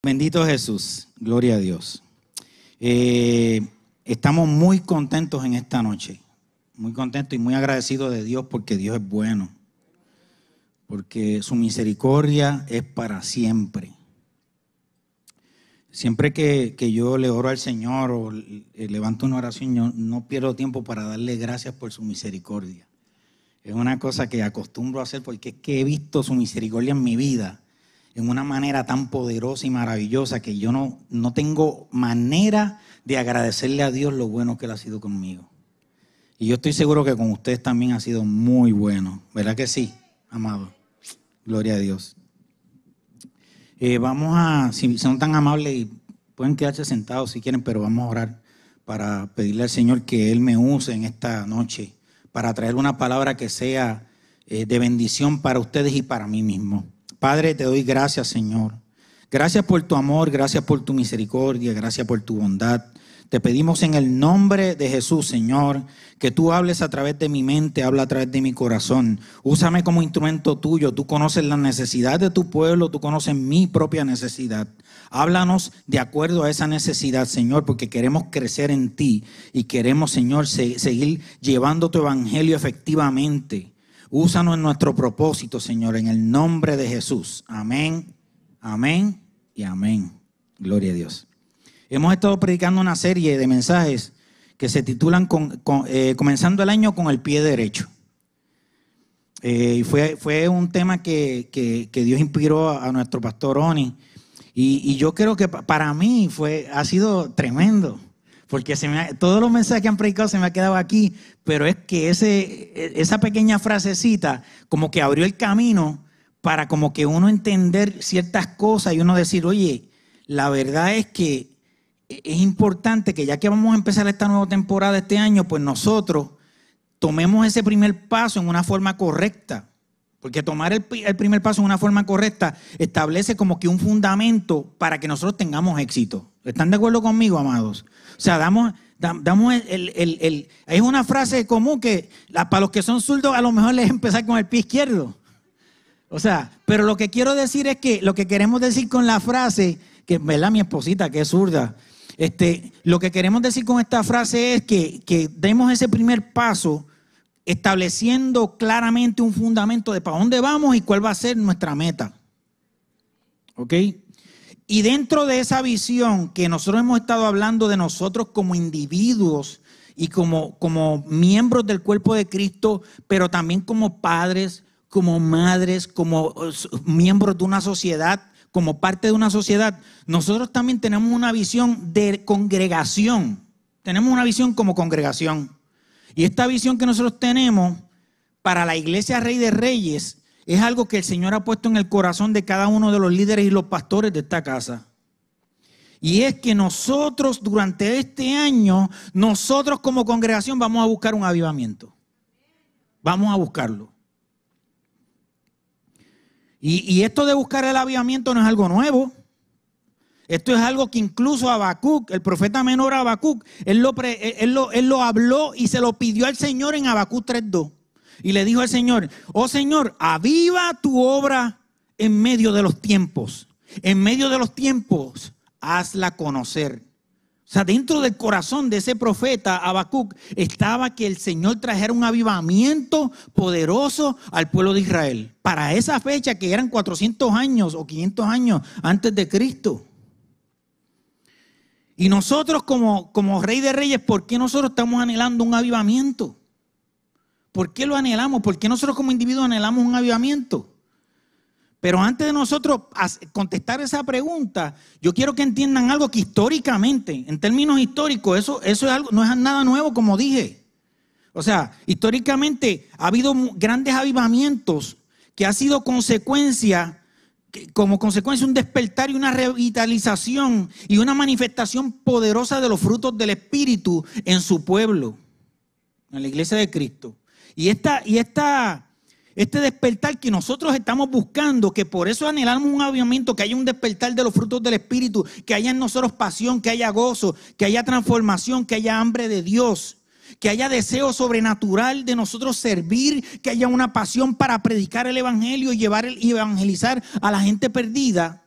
Bendito Jesús, gloria a Dios. Eh, estamos muy contentos en esta noche, muy contentos y muy agradecidos de Dios porque Dios es bueno, porque su misericordia es para siempre. Siempre que, yo le oro al Señor o levanto una oración, yo no pierdo tiempo para darle gracias por su misericordia. Es una cosa que acostumbro a hacer porque es que he visto su misericordia en mi vida en una manera tan poderosa y maravillosa que yo no, no tengo manera de agradecerle a Dios lo bueno que Él ha sido conmigo. Y yo estoy seguro que con ustedes también ha sido muy bueno. ¿Verdad que sí, amado? Gloria a Dios. Eh, vamos a, si son tan amables, pueden quedarse sentados si quieren, pero vamos a orar para pedirle al Señor que Él me use en esta noche para traer una palabra que sea eh, de bendición para ustedes y para mí mismo. Padre, te doy gracias, Señor. Gracias por tu amor, gracias por tu misericordia, gracias por tu bondad. Te pedimos en el nombre de Jesús, Señor, que tú hables a través de mi mente, habla a través de mi corazón. Úsame como instrumento tuyo. Tú conoces la necesidad de tu pueblo, tú conoces mi propia necesidad. Háblanos de acuerdo a esa necesidad, Señor, porque queremos crecer en ti y queremos, Señor, seguir llevando tu evangelio efectivamente. Úsanos en nuestro propósito, Señor, en el nombre de Jesús. Amén, amén y amén. Gloria a Dios. Hemos estado predicando una serie de mensajes que se titulan eh, Comenzando el año con el pie derecho. Eh, y fue, fue un tema que, Dios inspiró a, nuestro pastor Oni. Y, y, yo creo que para mí fue, ha sido tremendo porque se me todos los mensajes que han predicado se me ha quedado aquí, pero es que ese, esa pequeña frasecita como que abrió el camino para como que uno entender ciertas cosas y uno decir, oye, la verdad es que es importante que ya que vamos a empezar esta nueva temporada este año, pues nosotros tomemos ese primer paso en una forma correcta. Porque tomar el, primer paso en una forma correcta establece como que un fundamento para que nosotros tengamos éxito. ¿Están de acuerdo conmigo, amados? O sea, damos, damos el, el, Es una frase común que para los que son zurdos a lo mejor les empezar con el pie izquierdo. O sea, pero lo que quiero decir es que lo que queremos decir con la frase, que ¿verdad? mi esposita que es zurda, este, lo que queremos decir con esta frase es que, que demos ese primer paso estableciendo claramente un fundamento de para dónde vamos y cuál va a ser nuestra meta. ¿Ok? Y dentro de esa visión que nosotros hemos estado hablando de nosotros como individuos y como, como miembros del cuerpo de Cristo, pero también como padres, como madres, como miembros de una sociedad, como parte de una sociedad, nosotros también tenemos una visión de congregación. Tenemos una visión como congregación. Y esta visión que nosotros tenemos para la iglesia Rey de Reyes es algo que el Señor ha puesto en el corazón de cada uno de los líderes y los pastores de esta casa. Y es que nosotros durante este año, nosotros como congregación vamos a buscar un avivamiento. Vamos a buscarlo. Y, esto de buscar el avivamiento no es algo nuevo. Esto es algo que incluso Habacuc, el profeta menor Habacuc, él lo, él, lo, él lo habló y se lo pidió al Señor en Habacuc 3.2. Y le dijo al Señor, oh Señor, aviva tu obra en medio de los tiempos. En medio de los tiempos, hazla conocer. O sea, dentro del corazón de ese profeta Habacuc estaba que el Señor trajera un avivamiento poderoso al pueblo de Israel. Para esa fecha que eran 400 años o 500 años antes de Cristo. Y nosotros como, como rey de reyes, ¿por qué nosotros estamos anhelando un avivamiento? ¿Por qué lo anhelamos? ¿Por qué nosotros como individuos anhelamos un avivamiento? Pero antes de nosotros contestar esa pregunta, yo quiero que entiendan algo que históricamente, en términos históricos, eso, eso es algo, no es nada nuevo como dije. O sea, históricamente ha habido grandes avivamientos que ha sido consecuencia, como consecuencia un despertar y una revitalización y una manifestación poderosa de los frutos del Espíritu en su pueblo, en la iglesia de Cristo. Y esta, y esta este despertar que nosotros estamos buscando, que por eso anhelamos un avivamiento, que haya un despertar de los frutos del Espíritu, que haya en nosotros pasión, que haya gozo, que haya transformación, que haya hambre de Dios, que haya deseo sobrenatural de nosotros servir, que haya una pasión para predicar el Evangelio y llevar y evangelizar a la gente perdida.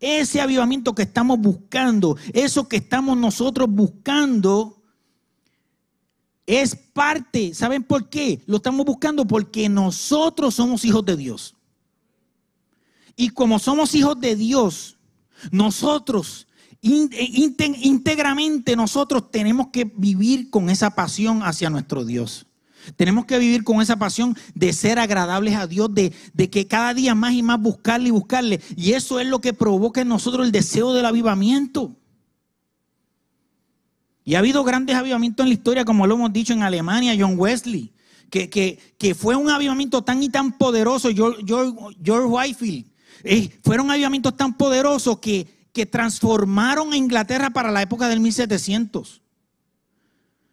Ese avivamiento que estamos buscando, eso que estamos nosotros buscando, es parte, ¿saben por qué? Lo estamos buscando porque nosotros somos hijos de Dios. Y como somos hijos de Dios, nosotros íntegramente nosotros tenemos que vivir con esa pasión hacia nuestro Dios. Tenemos que vivir con esa pasión de ser agradables a Dios, de, de, que cada día más y más buscarle y buscarle. Y eso es lo que provoca en nosotros el deseo del avivamiento. Y ha habido grandes avivamientos en la historia, como lo hemos dicho en Alemania, John Wesley, que, que, fue un avivamiento tan y tan poderoso, George, Whitefield. Eh, fueron avivamientos tan poderosos que, que transformaron a Inglaterra para la época del 1700.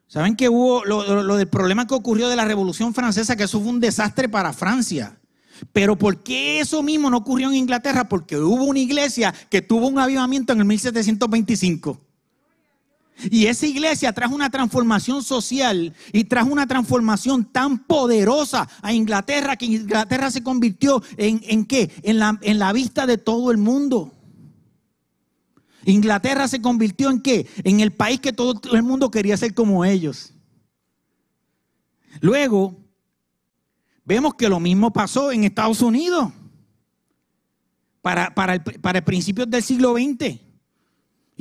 ¿Saben que hubo lo, lo, del problema que ocurrió de la Revolución Francesa, que eso fue un desastre para Francia? Pero ¿por qué eso mismo no ocurrió en Inglaterra? Porque hubo una iglesia que tuvo un avivamiento en el 1725. Y esa iglesia trajo una transformación social y trajo una transformación tan poderosa a Inglaterra que Inglaterra se convirtió en, en qué? En la, en la vista de todo el mundo. Inglaterra se convirtió en qué? En el país que todo el mundo quería ser como ellos. Luego, vemos que lo mismo pasó en Estados Unidos para, para, el, para principios del siglo XX.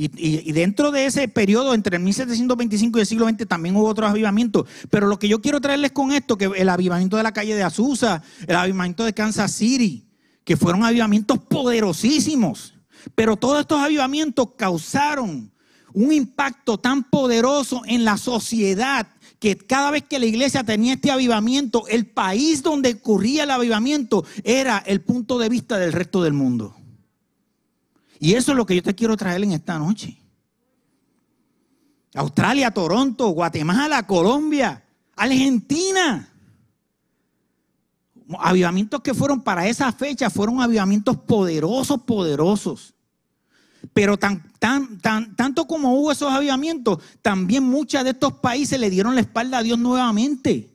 Y, dentro de ese periodo, entre el 1725 y el siglo XX, también hubo otros avivamientos. Pero lo que yo quiero traerles con esto, que el avivamiento de la calle de Azusa, el avivamiento de Kansas City, que fueron avivamientos poderosísimos. Pero todos estos avivamientos causaron un impacto tan poderoso en la sociedad que cada vez que la iglesia tenía este avivamiento, el país donde ocurría el avivamiento era el punto de vista del resto del mundo. Y eso es lo que yo te quiero traer en esta noche. Australia, Toronto, Guatemala, Colombia, Argentina. Avivamientos que fueron para esa fecha, fueron avivamientos poderosos, poderosos. Pero tan, tan, tan, tanto como hubo esos avivamientos, también muchos de estos países le dieron la espalda a Dios nuevamente.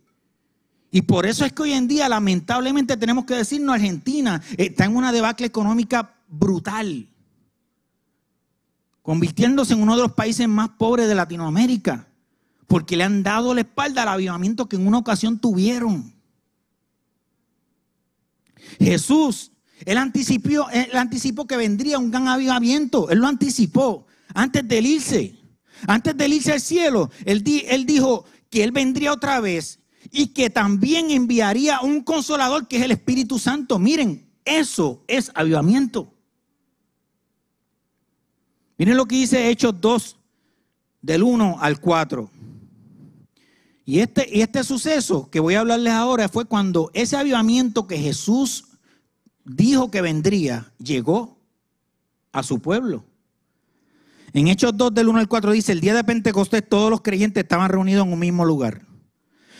Y por eso es que hoy en día, lamentablemente, tenemos que decirnos, Argentina está en una debacle económica brutal convirtiéndose en uno de los países más pobres de Latinoamérica, porque le han dado la espalda al avivamiento que en una ocasión tuvieron. Jesús, él anticipó, él anticipó que vendría un gran avivamiento, él lo anticipó antes de irse, antes de irse al cielo, él, él dijo que él vendría otra vez y que también enviaría un consolador que es el Espíritu Santo. Miren, eso es avivamiento. Miren lo que dice Hechos 2, del 1 al 4. Y este, y este suceso que voy a hablarles ahora fue cuando ese avivamiento que Jesús dijo que vendría, llegó a su pueblo. En Hechos 2 del 1 al 4 dice, el día de Pentecostés todos los creyentes estaban reunidos en un mismo lugar.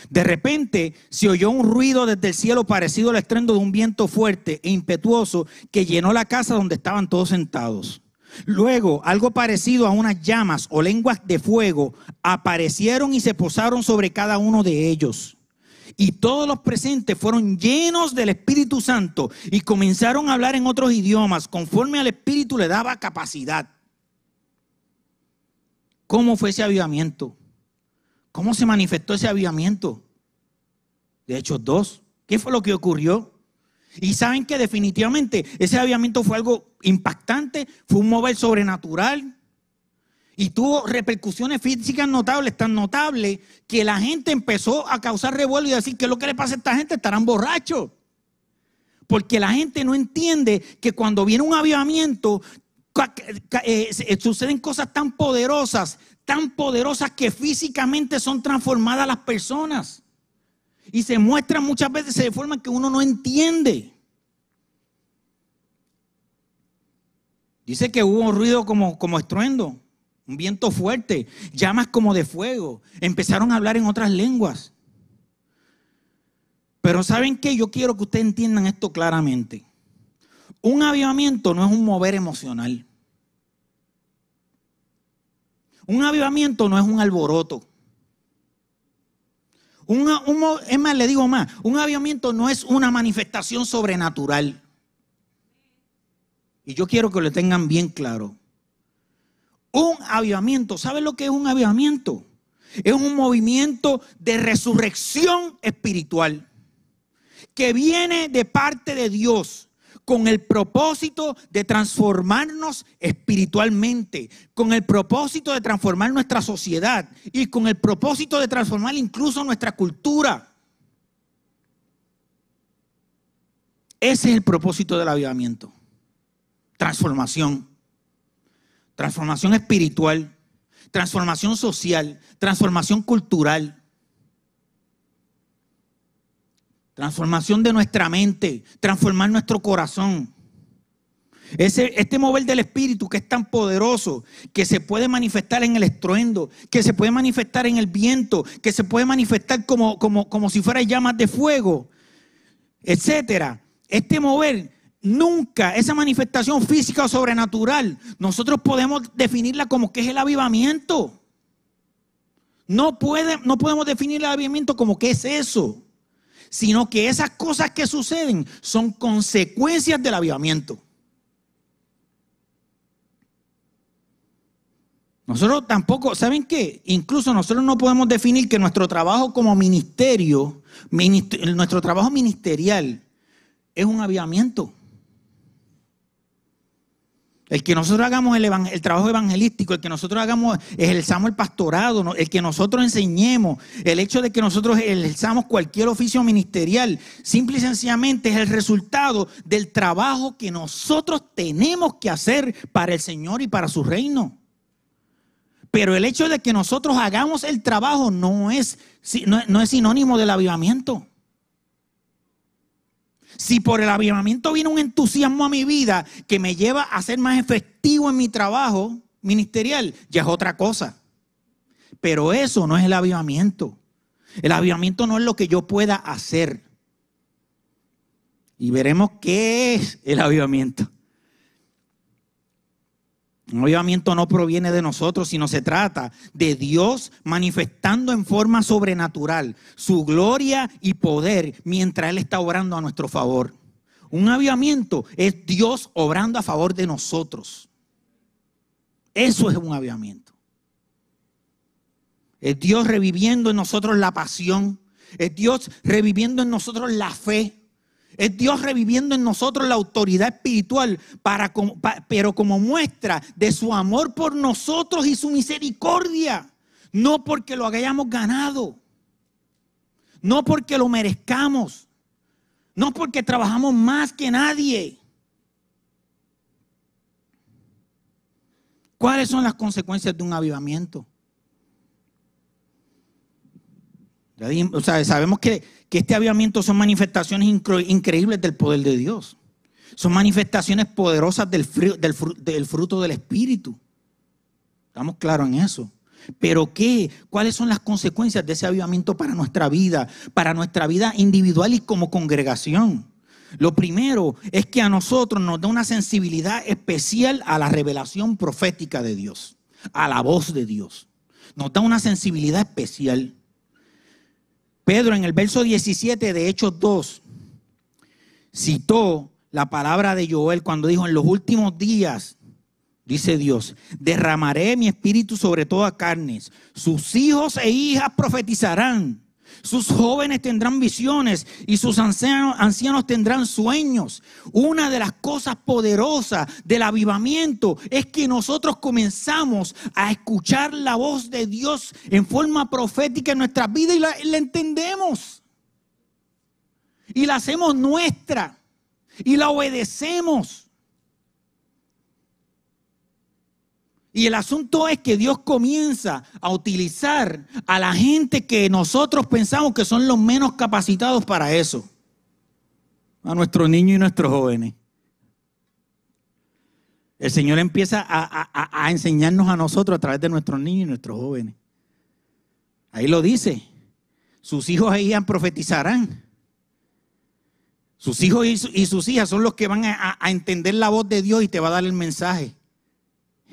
De repente se oyó un ruido desde el cielo parecido al estruendo de un viento fuerte e impetuoso que llenó la casa donde estaban todos sentados. Luego, algo parecido a unas llamas o lenguas de fuego aparecieron y se posaron sobre cada uno de ellos. Y todos los presentes fueron llenos del Espíritu Santo y comenzaron a hablar en otros idiomas conforme al Espíritu le daba capacidad. ¿Cómo fue ese avivamiento? ¿Cómo se manifestó ese avivamiento? De hecho, dos. ¿Qué fue lo que ocurrió? Y saben que definitivamente ese avivamiento fue algo impactante, fue un mover sobrenatural y tuvo repercusiones físicas notables, tan notables que la gente empezó a causar revuelo y decir, ¿qué es lo que le pasa a esta gente? Estarán borrachos. Porque la gente no entiende que cuando viene un avivamiento, eh, eh, suceden cosas tan poderosas, tan poderosas que físicamente son transformadas las personas. Y se muestran muchas veces de forma que uno no entiende. Dice que hubo un ruido como, como estruendo, un viento fuerte, llamas como de fuego. Empezaron a hablar en otras lenguas. Pero ¿saben qué? Yo quiero que ustedes entiendan esto claramente. Un avivamiento no es un mover emocional. Un avivamiento no es un alboroto. Un, es más, le digo más, un avivamiento no es una manifestación sobrenatural. Y yo quiero que lo tengan bien claro. Un avivamiento, ¿sabe lo que es un avivamiento? Es un movimiento de resurrección espiritual que viene de parte de Dios con el propósito de transformarnos espiritualmente, con el propósito de transformar nuestra sociedad y con el propósito de transformar incluso nuestra cultura. Ese es el propósito del avivamiento. Transformación. Transformación espiritual, transformación social, transformación cultural. Transformación de nuestra mente, transformar nuestro corazón. Ese, este mover del Espíritu que es tan poderoso, que se puede manifestar en el estruendo, que se puede manifestar en el viento, que se puede manifestar como, como, como si fuera llamas de fuego, etcétera. Este mover nunca, esa manifestación física o sobrenatural, nosotros podemos definirla como que es el avivamiento. No, puede, no podemos definir el avivamiento como que es eso sino que esas cosas que suceden son consecuencias del avivamiento. Nosotros tampoco, ¿saben qué? Incluso nosotros no podemos definir que nuestro trabajo como ministerio, nuestro trabajo ministerial es un avivamiento. El que nosotros hagamos el, trabajo evangelístico, el que nosotros hagamos, ejerzamos el pastorado, el que nosotros enseñemos, el hecho de que nosotros ejerzamos cualquier oficio ministerial, simple y sencillamente es el resultado del trabajo que nosotros tenemos que hacer para el Señor y para su reino. Pero el hecho de que nosotros hagamos el trabajo no es, no es sinónimo del avivamiento. Si por el avivamiento viene un entusiasmo a mi vida que me lleva a ser más efectivo en mi trabajo ministerial, ya es otra cosa. Pero eso no es el avivamiento. El avivamiento no es lo que yo pueda hacer. Y veremos qué es el avivamiento. Un avivamiento no proviene de nosotros, sino se trata de Dios manifestando en forma sobrenatural su gloria y poder mientras Él está obrando a nuestro favor. Un avivamiento es Dios obrando a favor de nosotros. Eso es un avivamiento. Es Dios reviviendo en nosotros la pasión. Es Dios reviviendo en nosotros la fe. Es Dios reviviendo en nosotros la autoridad espiritual, pero como muestra de su amor por nosotros y su misericordia. No porque lo hayamos ganado. No porque lo merezcamos. No porque trabajamos más que nadie. ¿Cuáles son las consecuencias de un avivamiento? O sea, sabemos que, este avivamiento son manifestaciones increíbles del poder de Dios. Son manifestaciones poderosas del, del fruto del Espíritu. Estamos claros en eso. Pero ¿qué? ¿Cuáles son las consecuencias de ese avivamiento para nuestra vida, para nuestra vida individual y como congregación? Lo primero es que a nosotros nos da una sensibilidad especial a la revelación profética de Dios, a la voz de Dios. Nos da una sensibilidad especial. Pedro en el verso 17 de Hechos 2 citó la palabra de Joel cuando dijo, en los últimos días, dice Dios, derramaré mi espíritu sobre toda carnes, sus hijos e hijas profetizarán sus jóvenes tendrán visiones y sus ancianos, ancianos, tendrán sueños. Una de las cosas poderosas del avivamiento es que nosotros comenzamos a escuchar la voz de Dios en forma profética en nuestra vida y la, la entendemos. Y la hacemos nuestra y la obedecemos. Y el asunto es que Dios comienza a utilizar a la gente que nosotros pensamos que son los menos capacitados para eso. A nuestros niños y nuestros jóvenes. El Señor empieza a, enseñarnos a nosotros a través de nuestros niños y nuestros jóvenes. Ahí lo dice. Sus hijos ahí profetizarán. Sus hijos y, sus hijas son los que van a, entender la voz de Dios y te va a dar el mensaje.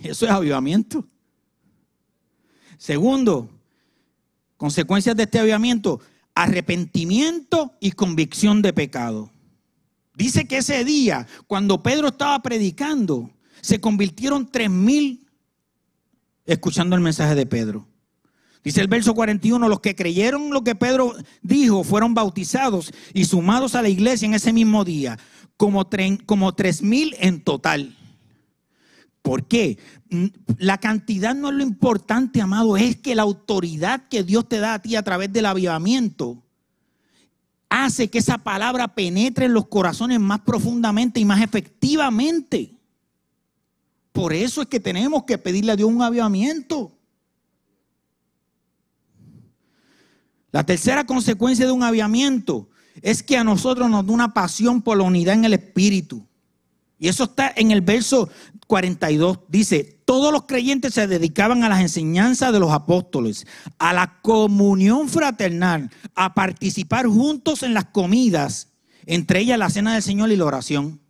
Eso es avivamiento. Segundo, consecuencias de este avivamiento, arrepentimiento y convicción de pecado. Dice que ese día, cuando Pedro estaba predicando, se convirtieron tres mil escuchando el mensaje de Pedro. Dice el verso 41, los que creyeron lo que Pedro dijo fueron bautizados y sumados a la iglesia en ese mismo día, como, como tres mil en total. ¿Por qué? Mm, la cantidad no es lo importante, amado, es que la autoridad que Dios te da a ti a través del avivamiento hace que esa palabra penetre en los corazones más profundamente y más efectivamente. Por eso es que tenemos que pedirle a Dios un avivamiento. La tercera consecuencia de un avivamiento es que a nosotros nos da una pasión por la unidad en el espíritu. Y eso está en el verso 42. Dice, todos los creyentes se dedicaban a las enseñanzas de los apóstoles, a la comunión fraternal, a participar juntos en las comidas, entre ellas la cena del Señor y la oración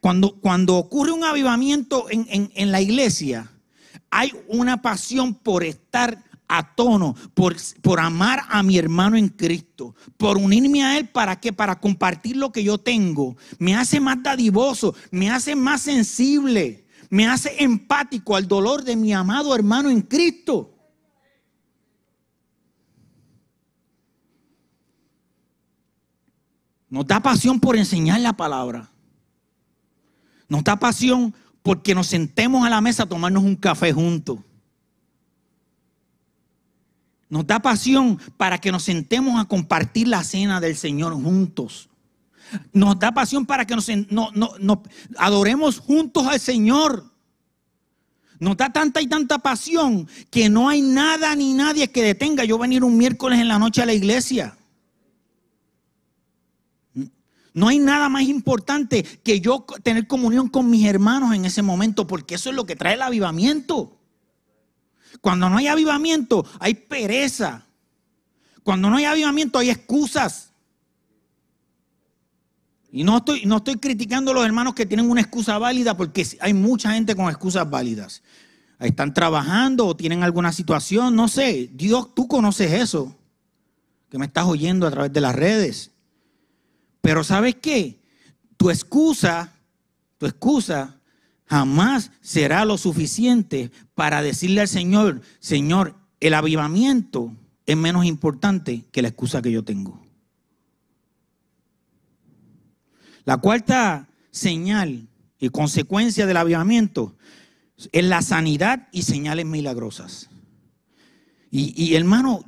cuando, cuando ocurre un avivamiento en, la iglesia, hay una pasión por estar a tono, por, por, amar a mi hermano en Cristo, por unirme a Él para que para compartir lo que yo tengo. Me hace más dadivoso, me hace más sensible, me hace empático al dolor de mi amado hermano en Cristo. Nos da pasión por enseñar la palabra. Nos da pasión porque nos sentemos a la mesa a tomarnos un café juntos. Nos da pasión para que nos sentemos a compartir la cena del Señor juntos. Nos da pasión para que nos, adoremos juntos al Señor. Nos da tanta y tanta pasión que no hay nada ni nadie que detenga yo venir un miércoles en la noche a la iglesia. No hay nada más importante que yo tener comunión con mis hermanos en ese momento, porque eso es lo que trae el avivamiento. Cuando no hay avivamiento, hay pereza. Cuando no hay avivamiento, hay excusas. Y no estoy, no estoy criticando a los hermanos que tienen una excusa válida, porque hay mucha gente con excusas válidas. Están trabajando o tienen alguna situación, no sé. Dios, tú conoces eso, que me estás oyendo a través de las redes. Pero ¿sabes qué? Tu excusa, tu excusa jamás será lo suficiente para decirle al Señor, Señor, el avivamiento es menos importante que la excusa que yo tengo. La cuarta señal y consecuencia del avivamiento es la sanidad y señales milagrosas. Y, y hermano,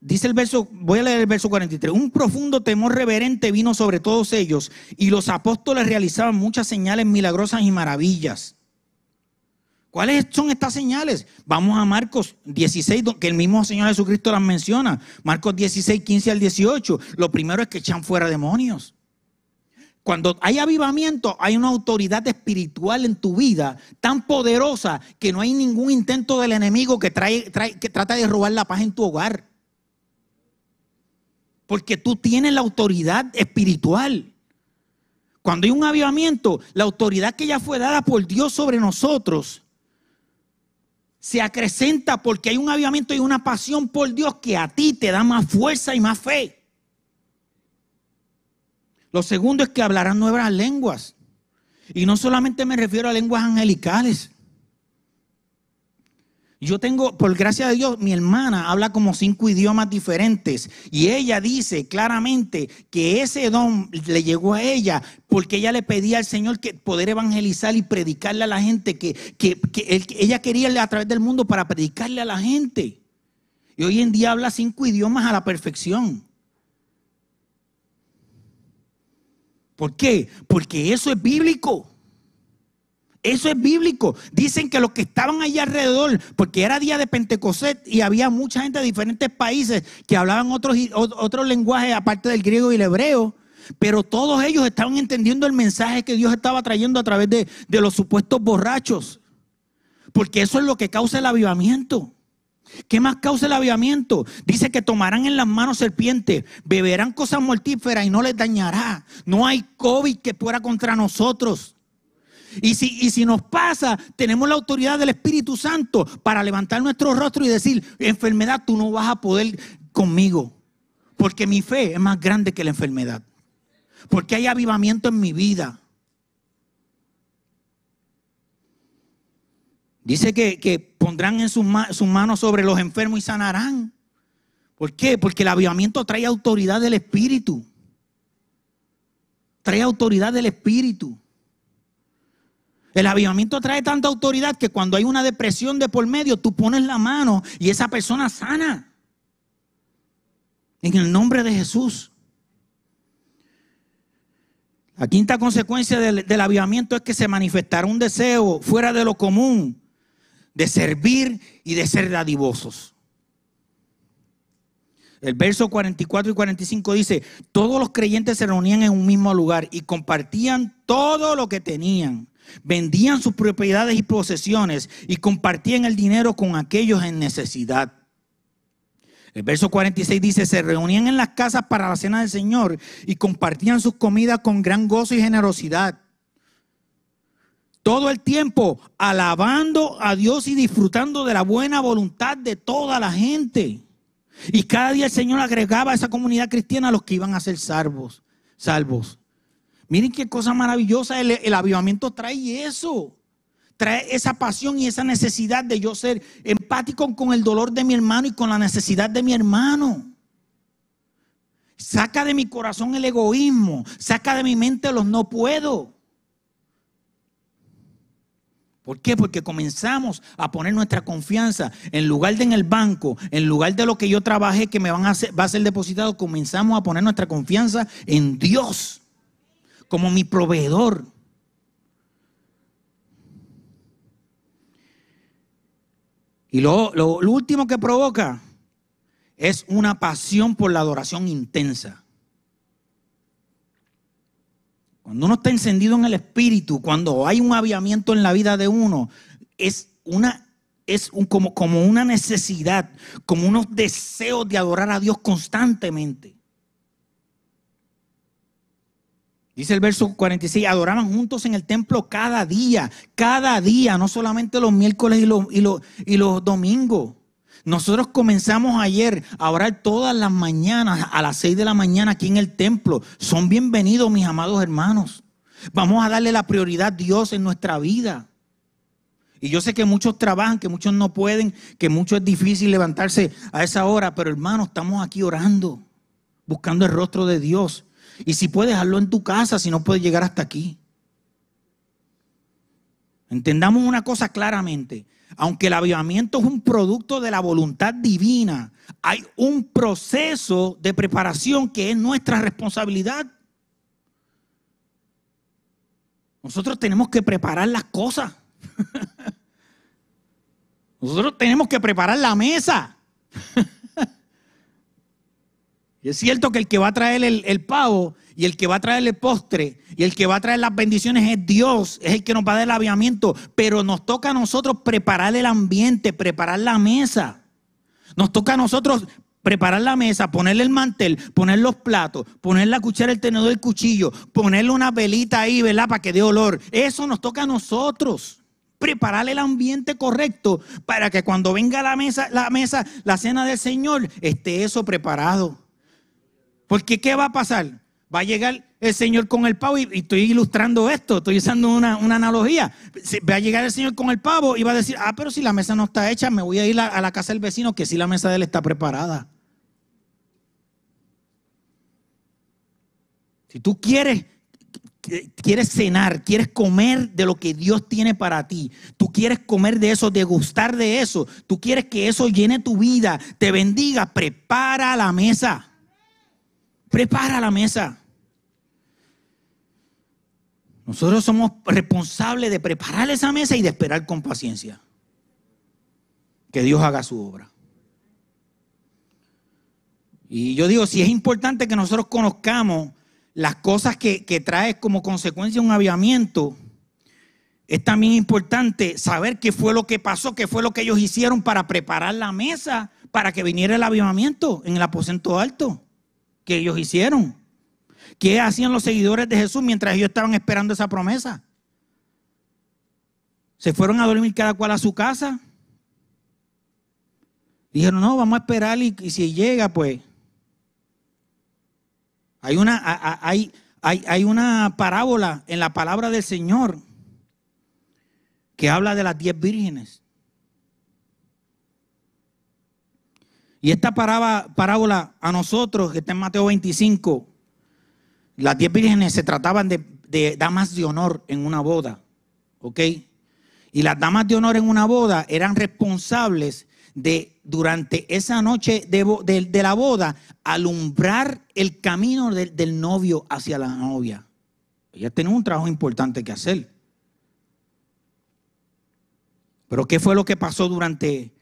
Dice el verso, voy a leer el verso 43. Un profundo temor reverente vino sobre todos ellos y los apóstoles realizaban muchas señales milagrosas y maravillas. ¿Cuáles son estas señales? Vamos a Marcos 16, que el mismo Señor Jesucristo las menciona. Marcos 16, 15 al 18. Lo primero es que echan fuera demonios. Cuando hay avivamiento, hay una autoridad espiritual en tu vida tan poderosa que no hay ningún intento del enemigo que, trae, que trata de robar la paz en tu hogar. Porque tú tienes la autoridad espiritual. Cuando hay un avivamiento, la autoridad que ya fue dada por Dios sobre nosotros se acrecenta porque hay un avivamiento y una pasión por Dios que a ti te da más fuerza y más fe. Lo segundo es que hablarán nuevas lenguas. Y no solamente me refiero a lenguas angelicales. Yo tengo, por gracia de Dios, mi hermana habla como cinco idiomas diferentes y ella dice claramente que ese don le llegó a ella porque ella le pedía al Señor que poder evangelizar y predicarle a la gente, que, que, ella quería a través del mundo para predicarle a la gente. Y hoy en día habla cinco idiomas a la perfección. ¿Por qué? Porque eso es bíblico. Eso es bíblico. Dicen que los que estaban allí alrededor, porque era día de Pentecostés y había mucha gente de diferentes países que hablaban otros, otros lenguajes aparte del griego y el hebreo, pero todos ellos estaban entendiendo el mensaje que Dios estaba trayendo a través de, de los supuestos borrachos. Porque eso es lo que causa el avivamiento. ¿Qué más causa el avivamiento? Dice que tomarán en las manos serpientes, beberán cosas mortíferas y no les dañará. No hay COVID que pueda contra nosotros. Y si, y si nos pasa, tenemos la autoridad del Espíritu Santo para levantar nuestro rostro y decir, enfermedad, tú no vas a poder conmigo. Porque mi fe es más grande que la enfermedad. Porque hay avivamiento en mi vida. Dice que, pondrán en sus, sus manos sobre los enfermos y sanarán. ¿Por qué? Porque el avivamiento trae autoridad del Espíritu. Trae autoridad del Espíritu. El avivamiento trae tanta autoridad que cuando hay una depresión de por medio, tú pones la mano y esa persona sana. En el nombre de Jesús. La quinta consecuencia del, del avivamiento es que se manifestará un deseo fuera de lo común de servir y de ser dadivosos. El verso 44 y 45 dice, todos los creyentes se reunían en un mismo lugar y compartían todo lo que tenían. Vendían sus propiedades y posesiones y compartían el dinero con aquellos en necesidad. El verso 46 dice, se reunían en las casas para la cena del Señor y compartían sus comidas con gran gozo y generosidad todo el tiempo alabando a Dios y disfrutando de la buena voluntad de toda la gente. Y cada día el Señor agregaba a esa comunidad cristiana a los que iban a ser salvos. salvos. Miren qué cosa maravillosa el, avivamiento trae eso. Trae esa pasión y esa necesidad de yo ser empático con el dolor de mi hermano y con la necesidad de mi hermano. Saca de mi corazón el egoísmo, saca de mi mente los no puedo. ¿Por qué? Porque comenzamos a poner nuestra confianza en lugar de en el banco, en lugar de lo que yo trabajé que me van a va a ser depositado, comenzamos a poner nuestra confianza en Dios como mi proveedor. Y lo, lo último que provoca es una pasión por la adoración intensa. Cuando uno está encendido en el espíritu, cuando hay un aviamiento en la vida de uno, es una es como, como una necesidad, como unos deseos de adorar a Dios constantemente. Dice el verso 46, adoraban juntos en el templo cada día, cada día, no solamente los miércoles y los, y los, y los domingos. Nosotros comenzamos ayer a orar todas las mañanas a las 6 de la mañana aquí en el templo. Son bienvenidos mis amados hermanos. Vamos a darle la prioridad a Dios en nuestra vida. Y yo sé que muchos trabajan, que muchos no pueden, que mucho es difícil levantarse a esa hora, pero hermano, estamos aquí orando, buscando el rostro de Dios. Y si puedes, hazlo en tu casa, si no puedes llegar hasta aquí. Entendamos una cosa claramente aunque el avivamiento es un producto de la voluntad divina, hay un proceso de preparación que es nuestra responsabilidad. Nosotros tenemos que preparar las cosas. Nosotros tenemos que preparar la mesa. es cierto que el que va a traer el, el pavo y el que va a traer el postre y el que va a traer las bendiciones es Dios, es el que nos va a dar el aviamiento. Pero nos toca a nosotros preparar el ambiente, preparar la mesa. Nos toca a nosotros preparar la mesa, ponerle el mantel, poner los platos, poner la cuchara, el tenedor, el cuchillo, ponerle una velita ahí, ¿verdad? Para que dé olor. Eso nos toca a nosotros. Preparar el ambiente correcto para que cuando venga la mesa, la mesa, la cena del Señor, esté eso preparado. Porque ¿qué va a pasar? Va a llegar el Señor con el pavo, y, estoy ilustrando esto, estoy usando una, analogía. Va a llegar el Señor con el pavo y va a decir, ah, pero si la mesa no está hecha, me voy a ir a, la casa del vecino, que si la mesa de él está preparada. Si tú quieres, quieres cenar, quieres comer de lo que Dios tiene para ti, tú quieres comer de eso, degustar de eso, tú quieres que eso llene tu vida, te bendiga, prepara la mesa. Prepara la mesa. Nosotros somos responsables de preparar esa mesa y de esperar con paciencia que Dios haga su obra. Y yo digo, si es importante que nosotros conozcamos las cosas que, que trae como consecuencia un aviamiento, es también importante saber qué fue lo que pasó, qué fue lo que ellos hicieron para preparar la mesa para que viniera el avivamiento en el aposento alto que ellos hicieron. ¿Qué hacían los seguidores de Jesús mientras ellos estaban esperando esa promesa? Se fueron a dormir cada cual a su casa. Dijeron, no, vamos a esperar y, si llega, pues. Hay una, hay, hay, hay una parábola en la palabra del Señor que habla de las diez vírgenes. Y esta parábola a nosotros, que está en Mateo 25, las diez vírgenes se trataban de, damas de honor en una boda, ¿ok? Y las damas de honor en una boda eran responsables de, durante esa noche de, la boda, alumbrar el camino del novio hacia la novia. Ellas tenían un trabajo importante que hacer. Pero ¿qué fue lo que pasó durante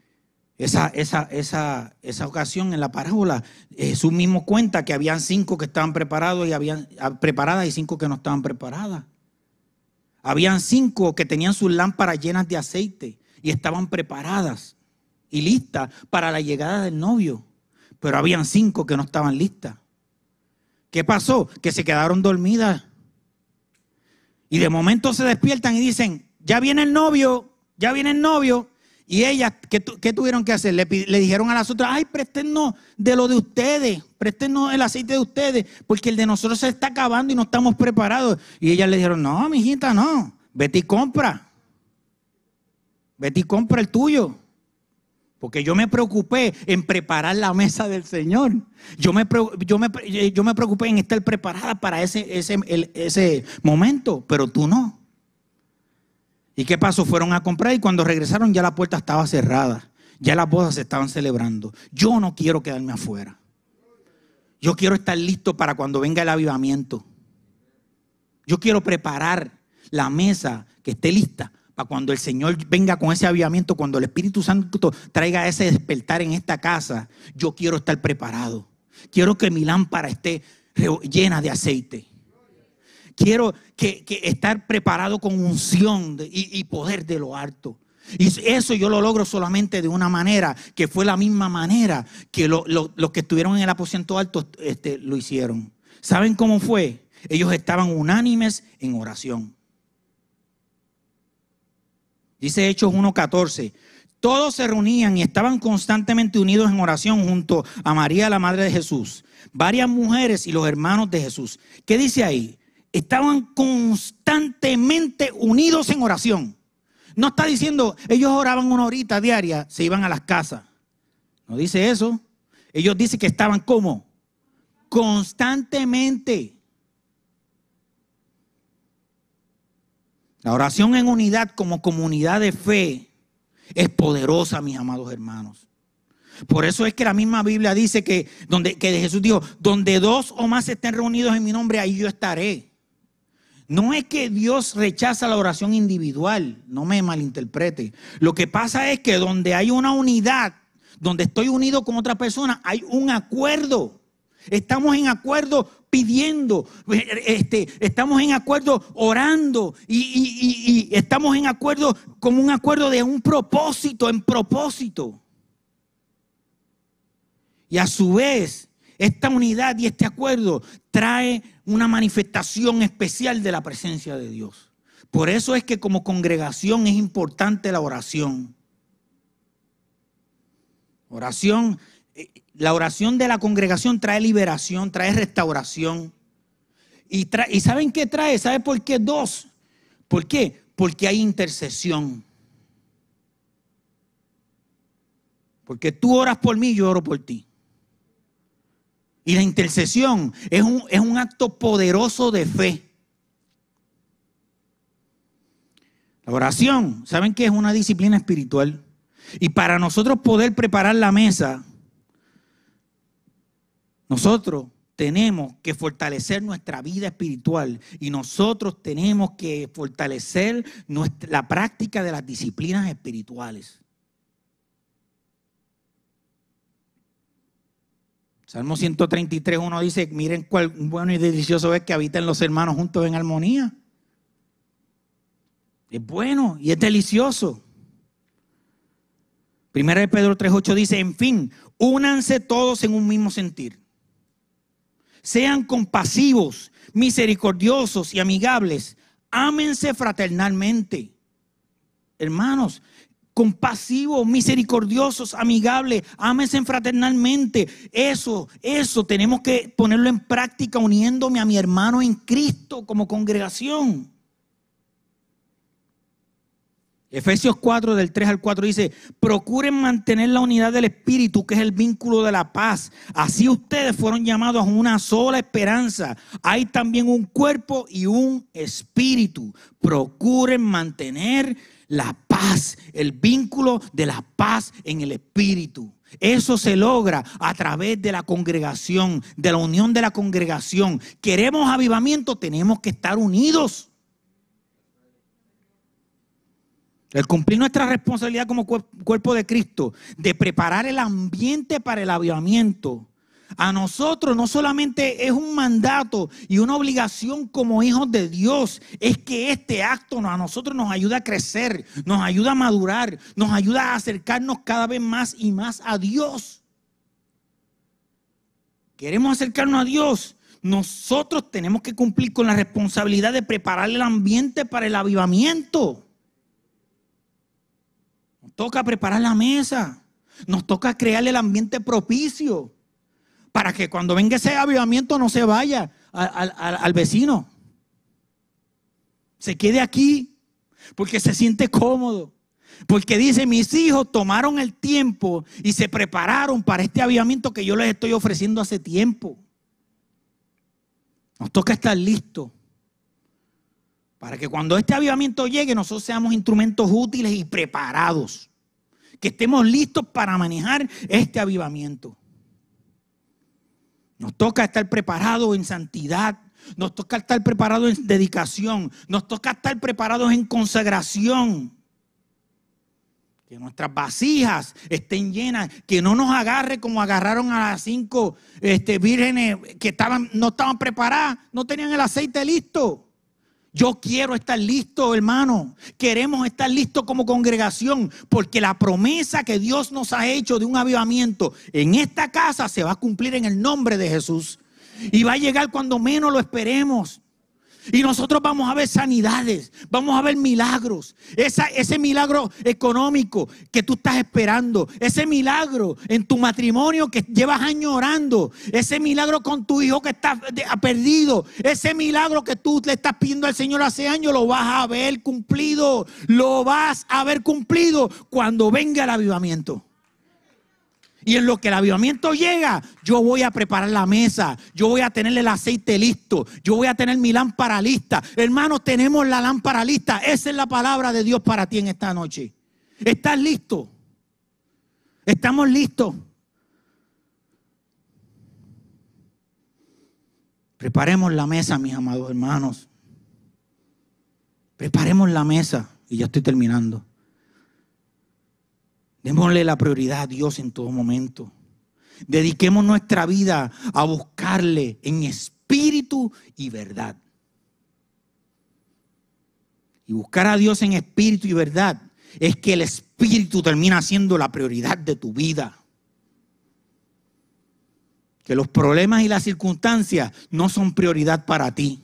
esa, esa, esa, esa ocasión en la parábola? Jesús mismo cuenta que habían cinco que estaban preparados y habían ah, preparadas y cinco que no estaban preparadas. Habían cinco que tenían sus lámparas llenas de aceite y estaban preparadas y listas para la llegada del novio. Pero habían cinco que no estaban listas. ¿Qué pasó? Que se quedaron dormidas. Y de momento se despiertan y dicen, ya viene el novio. Ya viene el novio y ellas, ¿qué, tuvieron que hacer? Le, dijeron a las otras, ay, préstenos de lo de ustedes, préstenos el aceite de ustedes, porque el de nosotros se está acabando y no estamos preparados. Y ellas le dijeron, no, mijita, no, vete y compra. Vete y compra el tuyo. Porque yo me preocupé en preparar la mesa del Señor. Yo me, yo me, yo me preocupé en estar preparada para ese, ese, ese momento, pero tú no. ¿Y qué pasó? Fueron a comprar y cuando regresaron ya la puerta estaba cerrada. Ya las bodas se estaban celebrando. Yo no quiero quedarme afuera. Yo quiero estar listo para cuando venga el avivamiento. Yo quiero preparar la mesa que esté lista para cuando el Señor venga con ese avivamiento, cuando el Espíritu Santo traiga ese despertar en esta casa. Yo quiero estar preparado. Quiero que mi lámpara esté llena de aceite quiero que, estar preparado con unción y, poder de lo alto. Y eso yo lo logro solamente de una manera, que fue la misma manera que los que estuvieron en el aposento alto este, lo hicieron. ¿Saben cómo fue? Ellos estaban unánimes en oración. Dice Hechos 1.14. Todos se reunían y estaban constantemente unidos en oración junto a María, la madre de Jesús, varias mujeres y los hermanos de Jesús. ¿Qué dice ahí? Estaban constantemente unidos en oración. No está diciendo, ellos oraban una horita diaria, se iban a las casas. No dice eso. Ellos dicen que estaban como constantemente. La oración en unidad como comunidad de fe es poderosa, mis amados hermanos. Por eso es que la misma Biblia dice que, donde, que Jesús dijo, donde dos o más estén reunidos en mi nombre, ahí yo estaré. No es que Dios rechaza la oración individual, no me malinterprete. Lo que pasa es que donde hay una unidad, donde estoy unido con otra persona, hay un acuerdo. Estamos en acuerdo pidiendo, este, estamos en acuerdo orando y, y estamos en acuerdo con un acuerdo de un propósito, en propósito. Y a su vez, esta unidad y este acuerdo trae una manifestación especial de la presencia de Dios. Por eso es que como congregación es importante la oración. Oración, eh, la oración de la congregación trae liberación, trae restauración. Y, ¿Y saben qué trae? ¿Sabe por qué? Dos. ¿Por qué? Porque hay intercesión. Porque tú oras por mí, yo oro por ti. Y la intercesión es un, es un acto poderoso de fe. La oración, ¿saben qué es una disciplina espiritual? Y para nosotros poder preparar la mesa, nosotros tenemos que fortalecer nuestra vida espiritual y nosotros tenemos que fortalecer la práctica de las disciplinas espirituales. Salmo 133, uno dice, miren cuál bueno y delicioso es que habiten los hermanos juntos en armonía. Es bueno y es delicioso. Primera de Pedro 3.8 dice, en fin, únanse todos en un mismo sentir. Sean compasivos, misericordiosos y amigables. Ámense fraternalmente. Hermanos, compasivos, misericordiosos, amigables, ámense fraternalmente. Eso, eso tenemos que ponerlo en práctica uniéndome a mi hermano en Cristo como congregación. Efesios 4 del 3 al 4 dice, procuren mantener la unidad del Espíritu, que es el vínculo de la paz. Así ustedes fueron llamados a una sola esperanza. Hay también un cuerpo y un espíritu. Procuren mantener la el vínculo de la paz en el Espíritu. Eso se logra a través de la congregación, de la unión de la congregación. Queremos avivamiento, tenemos que estar unidos. El cumplir nuestra responsabilidad como cuerpo de Cristo, de preparar el ambiente para el avivamiento, a nosotros no solamente es un mandato y una obligación como hijos de Dios, es que este acto a nosotros nos ayuda a crecer, nos ayuda a madurar, nos ayuda a acercarnos cada vez más y más a Dios. Queremos acercarnos a Dios. Nosotros tenemos que cumplir con la responsabilidad de preparar el ambiente para el avivamiento toca preparar la mesa. Nos toca crearle el ambiente propicio para que cuando venga ese avivamiento no se vaya al, vecino. Se quede aquí porque se siente cómodo. Porque dice, mis hijos tomaron el tiempo y se prepararon para este avivamiento que yo les estoy ofreciendo hace tiempo. Nos toca estar listos. Para que cuando este avivamiento llegue, nosotros seamos instrumentos útiles y preparados. Que estemos listos para manejar este avivamiento. Nos toca estar preparados en santidad. Nos toca estar preparados en dedicación. Nos toca estar preparados en consagración. Que nuestras vasijas estén llenas, que no nos agarre como agarraron a las cinco este, vírgenes que estaban, no estaban preparadas, no tenían el aceite listo. Yo quiero estar listo, hermano. Queremos estar listos como congregación, porque la promesa que Dios nos ha hecho de un avivamiento en esta casa se va a cumplir en el nombre de Jesús. Y va a llegar cuando menos lo esperemos. Y nosotros vamos a ver sanidades, vamos a ver milagros. ese milagro económico que tú estás esperando, ese milagro en tu matrimonio que llevas años orando, ese milagro con tu hijo que está perdido, ese milagro que tú le estás pidiendo al Señor hace años, lo vas a ver cumplido, lo vas a ver cumplido cuando venga el avivamiento. Y en lo que el avivamiento llega, yo voy a preparar la mesa, yo voy a tener el aceite listo, yo voy a tener mi lámpara lista. Hermanos, tenemos la lámpara lista. Esa es la palabra de Dios para ti en esta noche. ¿Estás listo? ¿Estamos listos? Preparemos la mesa, mis amados hermanos. Preparemos la mesa. Y ya estoy terminando. Démosle la prioridad a Dios en todo momento. Dediquemos nuestra vida a buscarle en espíritu y verdad. Y buscar a Dios en espíritu y verdad es que el espíritu termina siendo la prioridad de tu vida. Que los problemas y las circunstancias no son prioridad para ti.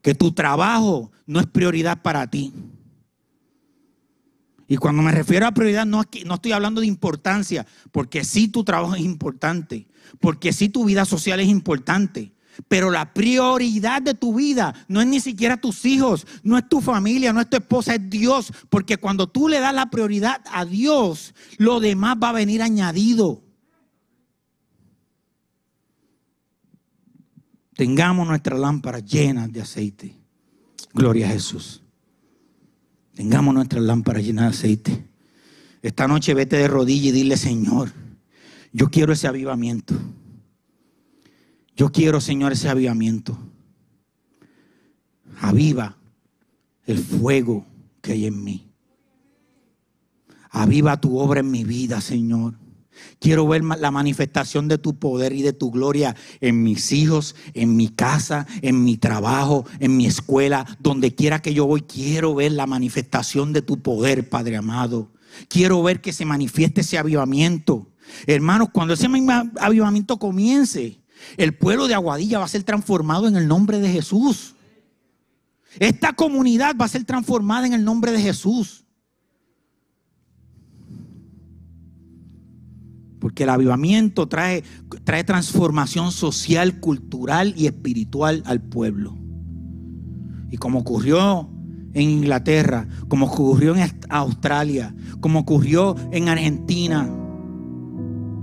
Que tu trabajo no es prioridad para ti. Y cuando me refiero a prioridad, no, estoy hablando de importancia, porque sí tu trabajo es importante, porque sí tu vida social es importante. Pero la prioridad de tu vida no es ni siquiera tus hijos, no es tu familia, no es tu esposa, es Dios. Porque cuando tú le das la prioridad a Dios, lo demás va a venir añadido. Tengamos nuestras lámparas llenas de aceite. Gloria a Jesús. Tengamos nuestras lámparas llenas de aceite. Esta noche vete de rodillas y dile, Señor, Yo quiero ese avivamiento. Yo quiero, Señor, ese avivamiento. Aviva el fuego que hay en mí. Aviva tu obra en mi vida, Señor. Quiero ver la manifestación de tu poder y de tu gloria en mis hijos, en mi casa, en mi trabajo, en mi escuela, donde quiera que yo voy. Quiero ver la manifestación de tu poder, Padre amado. Quiero ver que se manifieste ese avivamiento. Hermanos, cuando ese avivamiento comience, el pueblo de Aguadilla va a ser transformado en el nombre de Jesús. Esta comunidad va a ser transformada en el nombre de Jesús. Porque el avivamiento trae, trae transformación social, cultural y espiritual al pueblo. Y como ocurrió en Inglaterra, como ocurrió en Australia, como ocurrió en Argentina,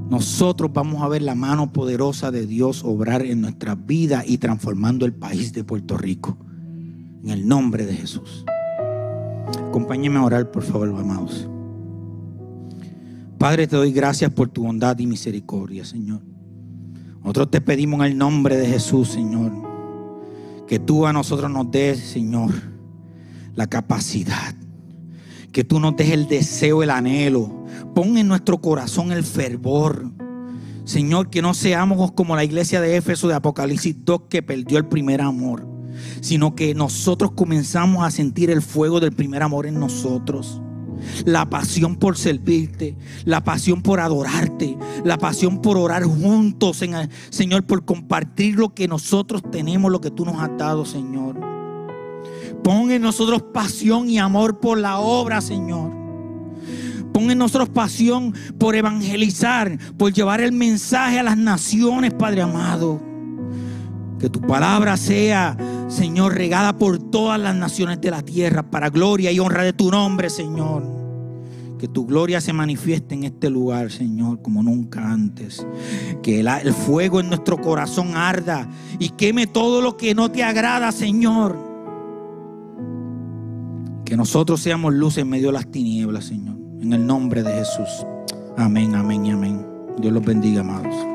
nosotros vamos a ver la mano poderosa de Dios obrar en nuestras vidas y transformando el país de Puerto Rico. En el nombre de Jesús. Acompáñenme a orar, por favor, amados. Padre, te doy gracias por tu bondad y misericordia, Señor. Nosotros te pedimos en el nombre de Jesús, Señor, que tú a nosotros nos des, Señor, la capacidad, que tú nos des el deseo, el anhelo. Pon en nuestro corazón el fervor. Señor, que no seamos como la iglesia de Éfeso de Apocalipsis 2 que perdió el primer amor, sino que nosotros comenzamos a sentir el fuego del primer amor en nosotros la pasión por servirte, la pasión por adorarte, la pasión por orar juntos, Señor, por compartir lo que nosotros tenemos, lo que tú nos has dado, Señor. Pon en nosotros pasión y amor por la obra, Señor. Pon en nosotros pasión por evangelizar, por llevar el mensaje a las naciones, Padre amado. Que tu palabra sea, Señor, regada por todas las naciones de la tierra para gloria y honra de tu nombre, Señor. Que tu gloria se manifieste en este lugar, Señor, como nunca antes. Que el, fuego en nuestro corazón arda y queme todo lo que no te agrada, Señor. Que nosotros seamos luz en medio de las tinieblas, Señor. En el nombre de Jesús. Amén, amén y amén. Dios los bendiga, amados.